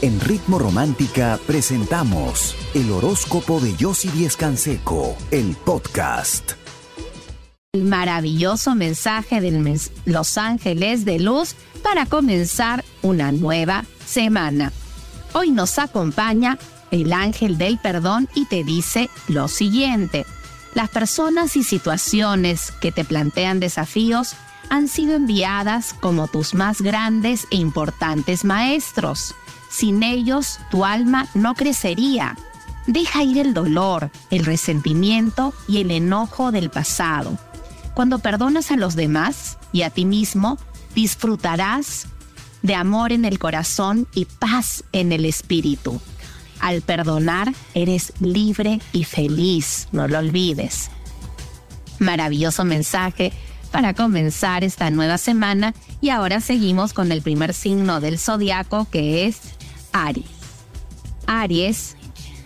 En Ritmo Romántica presentamos el horóscopo de Yossi Díez Canseco, el podcast. El maravilloso mensaje de Los Ángeles de Luz para comenzar una nueva semana. Hoy nos acompaña el ángel del perdón y te dice lo siguiente. Las personas y situaciones que te plantean desafíos han sido enviadas como tus más grandes e importantes maestros. Sin ellos, tu alma no crecería. Deja ir el dolor, el resentimiento y el enojo del pasado. Cuando perdonas a los demás y a ti mismo, disfrutarás de amor en el corazón y paz en el espíritu. Al perdonar, eres libre y feliz, no lo olvides. Maravilloso mensaje para comenzar esta nueva semana y ahora seguimos con el primer signo del zodiaco que es Aries. Aries,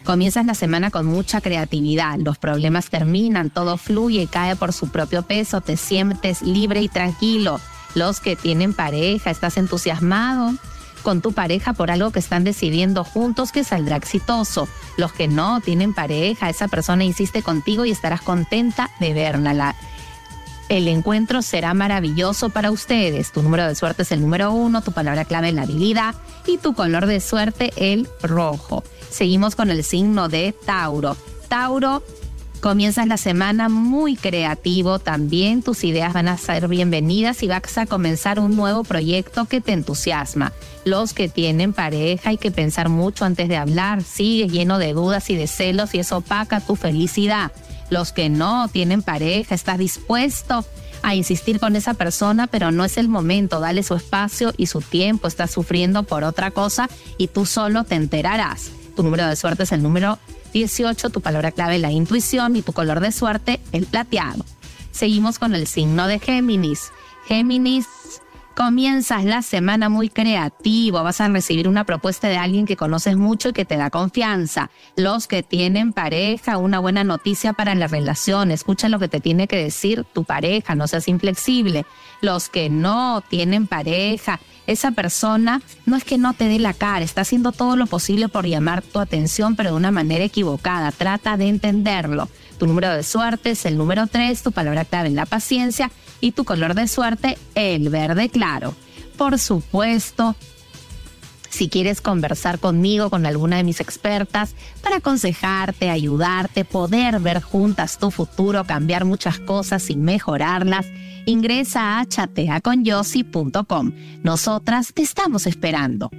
comienzas la semana con mucha creatividad, los problemas terminan, todo fluye, cae por su propio peso, te sientes libre y tranquilo. Los que tienen pareja, estás entusiasmado con tu pareja por algo que están decidiendo juntos que saldrá exitoso. Los que no tienen pareja, esa persona insiste contigo y estarás contenta de verla. El encuentro será maravilloso para ustedes. Tu número de suerte es el número uno, tu palabra clave es la habilidad y tu color de suerte el rojo. Seguimos con el signo de Tauro. Tauro, comienzas la semana muy creativo también, tus ideas van a ser bienvenidas y vas a comenzar un nuevo proyecto que te entusiasma. Los que tienen pareja hay que pensar mucho antes de hablar, sigues lleno de dudas y de celos y eso opaca tu felicidad los que no tienen pareja, estás dispuesto a insistir con esa persona, pero no es el momento, dale su espacio y su tiempo, estás sufriendo por otra cosa y tú solo te enterarás. Tu número de suerte es el número 18, tu palabra clave la intuición y tu color de suerte el plateado. Seguimos con el signo de Géminis. Géminis Comienzas la semana muy creativo, vas a recibir una propuesta de alguien que conoces mucho y que te da confianza. Los que tienen pareja, una buena noticia para la relación, escucha lo que te tiene que decir tu pareja, no seas inflexible. Los que no tienen pareja, esa persona no es que no te dé la cara, está haciendo todo lo posible por llamar tu atención, pero de una manera equivocada. Trata de entenderlo. Tu número de suerte es el número 3, tu palabra clave es la paciencia y tu color de suerte el verde claro. Por supuesto, si quieres conversar conmigo, con alguna de mis expertas, para aconsejarte, ayudarte, poder ver juntas tu futuro, cambiar muchas cosas y mejorarlas, ingresa a chateaconyossi.com. Nosotras te estamos esperando.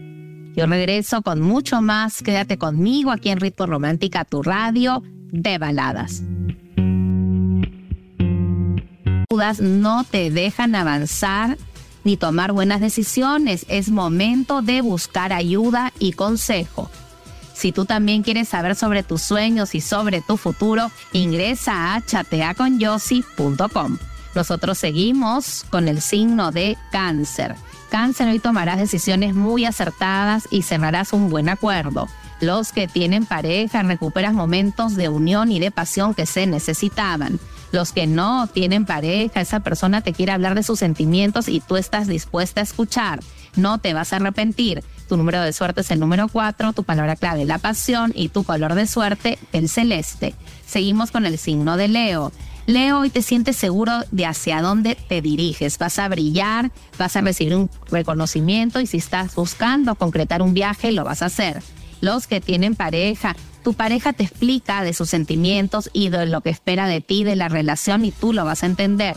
Yo regreso con mucho más. Quédate conmigo aquí en Ritmo Romántica, tu radio de baladas no te dejan avanzar ni tomar buenas decisiones. Es momento de buscar ayuda y consejo. Si tú también quieres saber sobre tus sueños y sobre tu futuro, ingresa a chateaconyossi.com. Nosotros seguimos con el signo de cáncer. Cáncer, hoy tomarás decisiones muy acertadas y cerrarás un buen acuerdo. Los que tienen pareja recuperas momentos de unión y de pasión que se necesitaban los que no tienen pareja, esa persona te quiere hablar de sus sentimientos y tú estás dispuesta a escuchar. No te vas a arrepentir. Tu número de suerte es el número 4, tu palabra clave la pasión y tu color de suerte el celeste. Seguimos con el signo de Leo. Leo, hoy te sientes seguro de hacia dónde te diriges. Vas a brillar, vas a recibir un reconocimiento y si estás buscando concretar un viaje, lo vas a hacer. Los que tienen pareja, tu pareja te explica de sus sentimientos y de lo que espera de ti, de la relación, y tú lo vas a entender.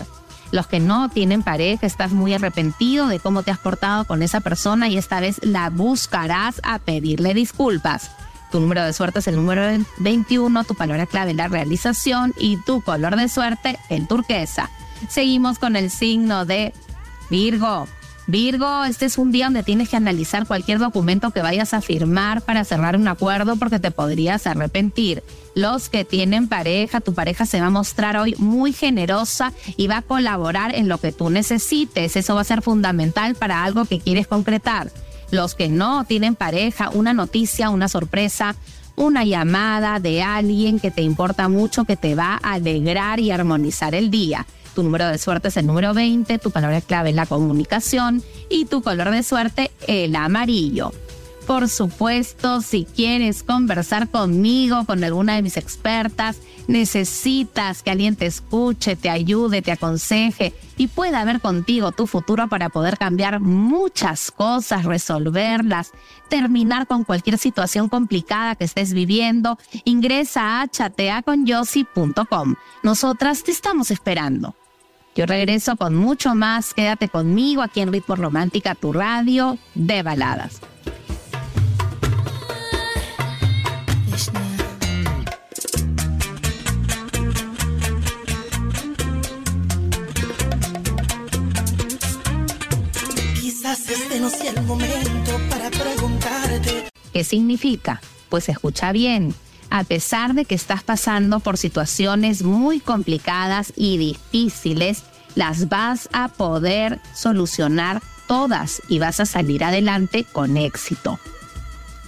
Los que no tienen pareja, estás muy arrepentido de cómo te has portado con esa persona y esta vez la buscarás a pedirle disculpas. Tu número de suerte es el número 21, tu palabra clave la realización y tu color de suerte el turquesa. Seguimos con el signo de Virgo. Virgo, este es un día donde tienes que analizar cualquier documento que vayas a firmar para cerrar un acuerdo porque te podrías arrepentir. Los que tienen pareja, tu pareja se va a mostrar hoy muy generosa y va a colaborar en lo que tú necesites. Eso va a ser fundamental para algo que quieres concretar. Los que no tienen pareja, una noticia, una sorpresa, una llamada de alguien que te importa mucho, que te va a alegrar y armonizar el día. Tu número de suerte es el número 20, tu palabra clave es la comunicación y tu color de suerte el amarillo. Por supuesto, si quieres conversar conmigo, con alguna de mis expertas, necesitas que alguien te escuche, te ayude, te aconseje y pueda ver contigo tu futuro para poder cambiar muchas cosas, resolverlas, terminar con cualquier situación complicada que estés viviendo, ingresa a chateaconyossi.com. Nosotras te estamos esperando. Yo regreso con mucho más. Quédate conmigo aquí en Ritmo Romántica, tu radio de baladas. este no sea el momento para preguntarte. ¿Qué significa? Pues escucha bien. A pesar de que estás pasando por situaciones muy complicadas y difíciles, las vas a poder solucionar todas y vas a salir adelante con éxito.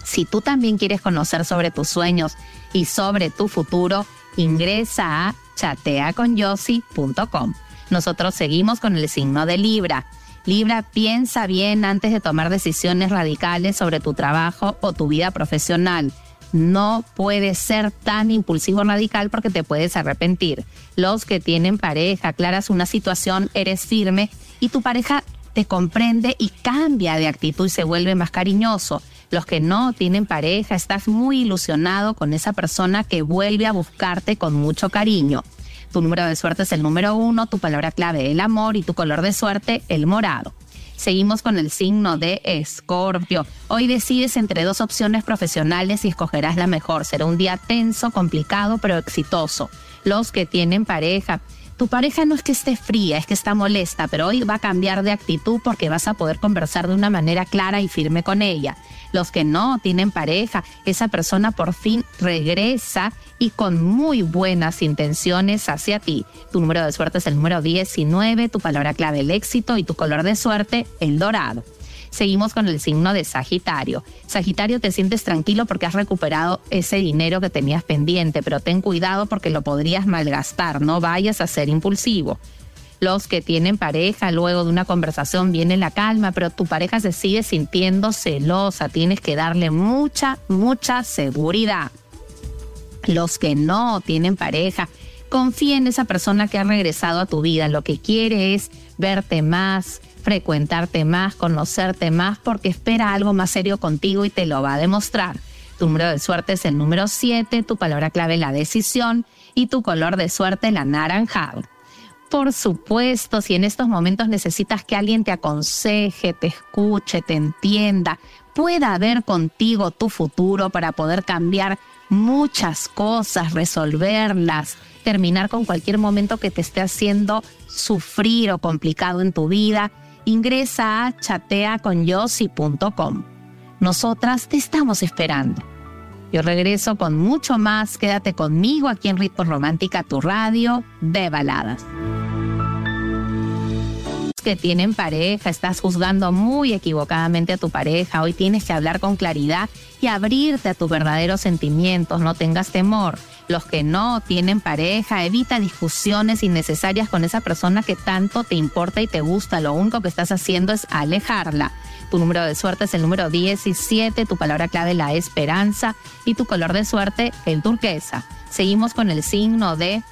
Si tú también quieres conocer sobre tus sueños y sobre tu futuro, ingresa a chateaconyossi.com. Nosotros seguimos con el signo de Libra. Libra, piensa bien antes de tomar decisiones radicales sobre tu trabajo o tu vida profesional. No puedes ser tan impulsivo radical porque te puedes arrepentir. Los que tienen pareja, aclaras una situación, eres firme y tu pareja te comprende y cambia de actitud y se vuelve más cariñoso. Los que no tienen pareja, estás muy ilusionado con esa persona que vuelve a buscarte con mucho cariño. Tu número de suerte es el número uno, tu palabra clave el amor y tu color de suerte el morado. Seguimos con el signo de Escorpio. Hoy decides entre dos opciones profesionales y escogerás la mejor. Será un día tenso, complicado, pero exitoso. Los que tienen pareja, tu pareja no es que esté fría, es que está molesta, pero hoy va a cambiar de actitud porque vas a poder conversar de una manera clara y firme con ella. Los que no tienen pareja, esa persona por fin regresa y con muy buenas intenciones hacia ti. Tu número de suerte es el número 19, tu palabra clave el éxito y tu color de suerte el dorado. Seguimos con el signo de Sagitario. Sagitario, te sientes tranquilo porque has recuperado ese dinero que tenías pendiente, pero ten cuidado porque lo podrías malgastar, no vayas a ser impulsivo. Los que tienen pareja, luego de una conversación viene la calma, pero tu pareja se sigue sintiendo celosa, tienes que darle mucha, mucha seguridad. Los que no tienen pareja, confía en esa persona que ha regresado a tu vida, lo que quiere es verte más, frecuentarte más, conocerte más, porque espera algo más serio contigo y te lo va a demostrar. Tu número de suerte es el número 7, tu palabra clave la decisión y tu color de suerte la naranjado. Por supuesto, si en estos momentos necesitas que alguien te aconseje, te escuche, te entienda, pueda ver contigo tu futuro para poder cambiar muchas cosas, resolverlas, terminar con cualquier momento que te esté haciendo sufrir o complicado en tu vida, ingresa a chateaconyossi.com. Nosotras te estamos esperando. Yo regreso con mucho más. Quédate conmigo aquí en Ritmo Romántica, tu radio de baladas que tienen pareja, estás juzgando muy equivocadamente a tu pareja, hoy tienes que hablar con claridad y abrirte a tus verdaderos sentimientos, no tengas temor. Los que no tienen pareja, evita discusiones innecesarias con esa persona que tanto te importa y te gusta. Lo único que estás haciendo es alejarla. Tu número de suerte es el número 17, tu palabra clave la esperanza y tu color de suerte el turquesa. Seguimos con el signo de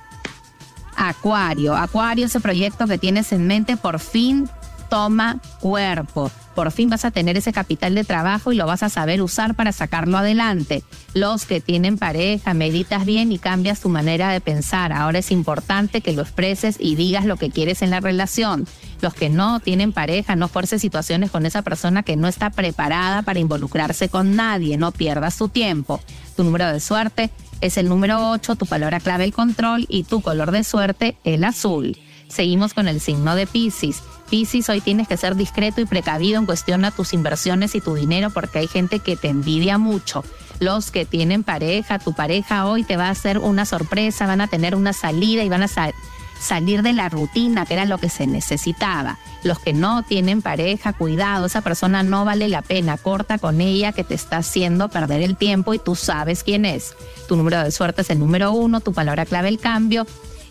Acuario. Acuario, ese proyecto que tienes en mente por fin toma cuerpo. Por fin vas a tener ese capital de trabajo y lo vas a saber usar para sacarlo adelante. Los que tienen pareja, meditas bien y cambias tu manera de pensar. Ahora es importante que lo expreses y digas lo que quieres en la relación. Los que no tienen pareja, no fuerces situaciones con esa persona que no está preparada para involucrarse con nadie. No pierdas tu tiempo. Tu número de suerte es el número 8, tu palabra clave el control y tu color de suerte el azul. Seguimos con el signo de Pisces. Pisces, hoy tienes que ser discreto y precavido en cuestión tus inversiones y tu dinero porque hay gente que te envidia mucho. Los que tienen pareja, tu pareja hoy te va a hacer una sorpresa, van a tener una salida y van a salir de la rutina, que era lo que se necesitaba. Los que no tienen pareja, cuidado, esa persona no vale la pena, corta con ella que te está haciendo perder el tiempo y tú sabes quién es. Tu número de suerte es el número uno, tu palabra clave el cambio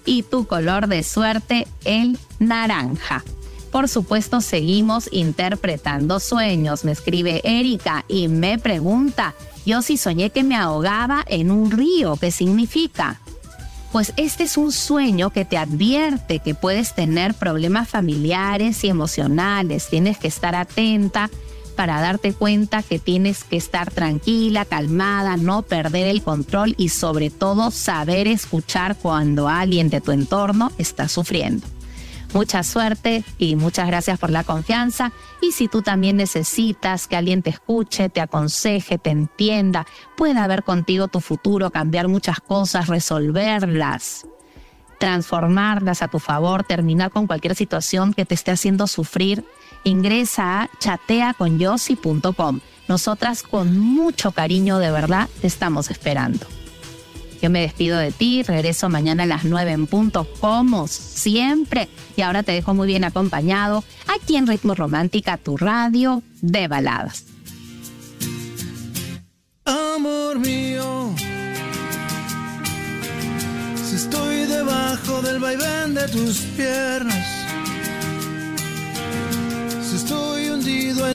y tu color de suerte el naranja. Por supuesto, seguimos interpretando sueños. Me escribe Erika y me pregunta, yo sí soñé que me ahogaba en un río, ¿qué significa? Pues este es un sueño que te advierte que puedes tener problemas familiares y emocionales. Tienes que estar atenta para darte cuenta que tienes que estar tranquila, calmada, no perder el control y sobre todo saber escuchar cuando alguien de tu entorno está sufriendo. Mucha suerte y muchas gracias por la confianza. Y si tú también necesitas que alguien te escuche, te aconseje, te entienda, pueda ver contigo tu futuro, cambiar muchas cosas, resolverlas, transformarlas a tu favor, terminar con cualquier situación que te esté haciendo sufrir, ingresa a chateaconyossi.com. Nosotras con mucho cariño de verdad te estamos esperando. Yo me despido de ti, regreso mañana a las 9 en punto, como siempre. Y ahora te dejo muy bien acompañado aquí en Ritmo Romántica, tu radio de baladas. Amor mío, si estoy debajo del vaivén de tus piernas, si estoy hundido en